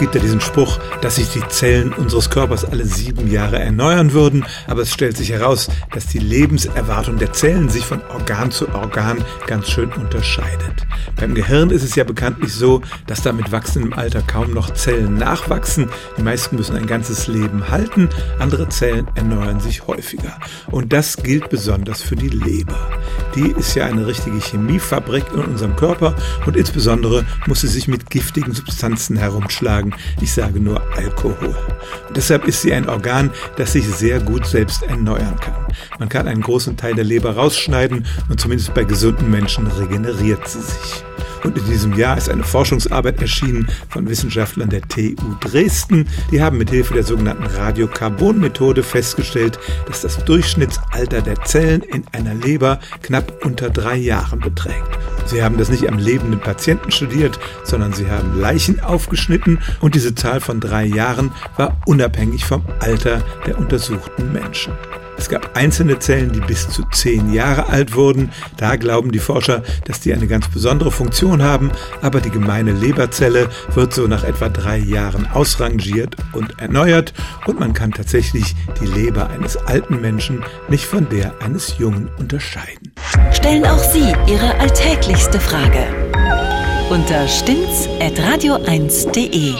gibt ja diesen Spruch, dass sich die Zellen unseres Körpers alle sieben Jahre erneuern würden, aber es stellt sich heraus, dass die Lebenserwartung der Zellen sich von Organ zu Organ ganz schön unterscheidet. Beim Gehirn ist es ja bekanntlich so, dass da mit wachsendem Alter kaum noch Zellen nachwachsen. Die meisten müssen ein ganzes Leben halten, andere Zellen erneuern sich häufiger. Und das gilt besonders für die Leber. Die ist ja eine richtige Chemiefabrik in unserem Körper und insbesondere muss sie sich mit giftigen Substanzen herumschlagen. Ich sage nur Alkohol. Und deshalb ist sie ein Organ, das sich sehr gut selbst erneuern kann. Man kann einen großen Teil der Leber rausschneiden und zumindest bei gesunden Menschen regeneriert sie sich. Und in diesem Jahr ist eine Forschungsarbeit erschienen von Wissenschaftlern der TU Dresden. Die haben mit Hilfe der sogenannten Radiokarbon-Methode festgestellt, dass das Durchschnittsalter der Zellen in einer Leber knapp unter drei Jahren beträgt. Sie haben das nicht am lebenden Patienten studiert, sondern sie haben Leichen aufgeschnitten und diese Zahl von drei Jahren war unabhängig vom Alter der untersuchten Menschen. Es gab einzelne Zellen, die bis zu zehn Jahre alt wurden. Da glauben die Forscher, dass die eine ganz besondere Funktion haben, aber die gemeine Leberzelle wird so nach etwa drei Jahren ausrangiert und erneuert und man kann tatsächlich die Leber eines alten Menschen nicht von der eines Jungen unterscheiden. Stellen auch Sie Ihre alltäglichste Frage unter stimmtz.radio1.de.